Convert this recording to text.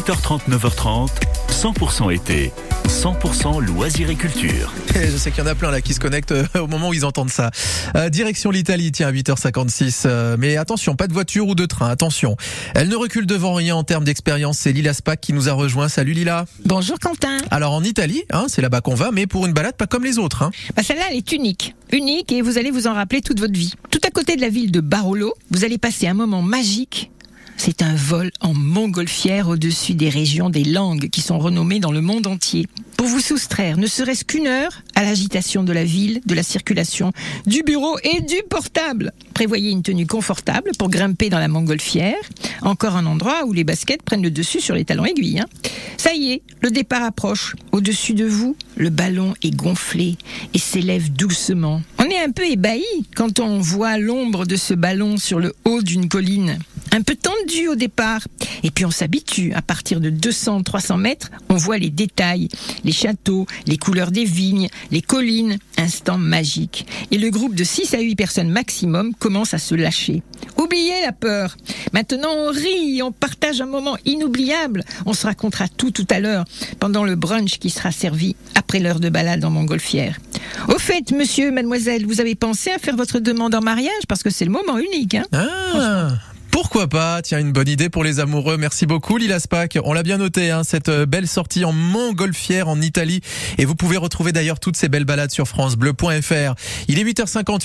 8h30, 9h30, 100% été, 100% loisirs et culture. Je sais qu'il y en a plein là qui se connectent euh, au moment où ils entendent ça. Euh, direction l'Italie, tiens, à 8h56. Euh, mais attention, pas de voiture ou de train, attention. Elle ne recule devant rien en termes d'expérience. C'est Lila Spack qui nous a rejoint. Salut Lila. Bonjour Quentin. Alors en Italie, hein, c'est là-bas qu'on va, mais pour une balade pas comme les autres. Hein. Bah, Celle-là, elle est unique. Unique et vous allez vous en rappeler toute votre vie. Tout à côté de la ville de Barolo, vous allez passer un moment magique. C'est un vol en montgolfière au-dessus des régions des langues qui sont renommées dans le monde entier. Pour vous soustraire, ne serait-ce qu'une heure, à l'agitation de la ville, de la circulation, du bureau et du portable. Prévoyez une tenue confortable pour grimper dans la montgolfière. Encore un endroit où les baskets prennent le dessus sur les talons aiguilles. hein. Ça y est, le départ approche. Au-dessus de vous, le ballon est gonflé et s'élève doucement. On est un peu ébahi quand on voit l'ombre de ce ballon sur le haut d'une colline. Un peu tendu au départ. Et puis on s'habitue. À partir de 200-300 mètres, on voit les détails, les châteaux, les couleurs des vignes, les collines. Instant magique. Et le groupe de 6 à 8 personnes maximum commence à se lâcher. Oubliez la peur. Maintenant on rit, on partage un moment inoubliable. On se racontera tout tout à l'heure pendant le brunch qui sera servi après l'heure de balade en montgolfière. Au fait, monsieur, mademoiselle, vous avez pensé à faire votre demande en mariage? Parce que c'est le moment unique. Hein Ah pourquoi pas? Tiens, une bonne idée pour les amoureux. Merci beaucoup, Lila Spack. On l'a bien noté, hein, cette euh, belle sortie en montgolfière en Italie. Et vous pouvez retrouver d'ailleurs toutes ces belles balades sur francebleu.fr. Il est 8h50.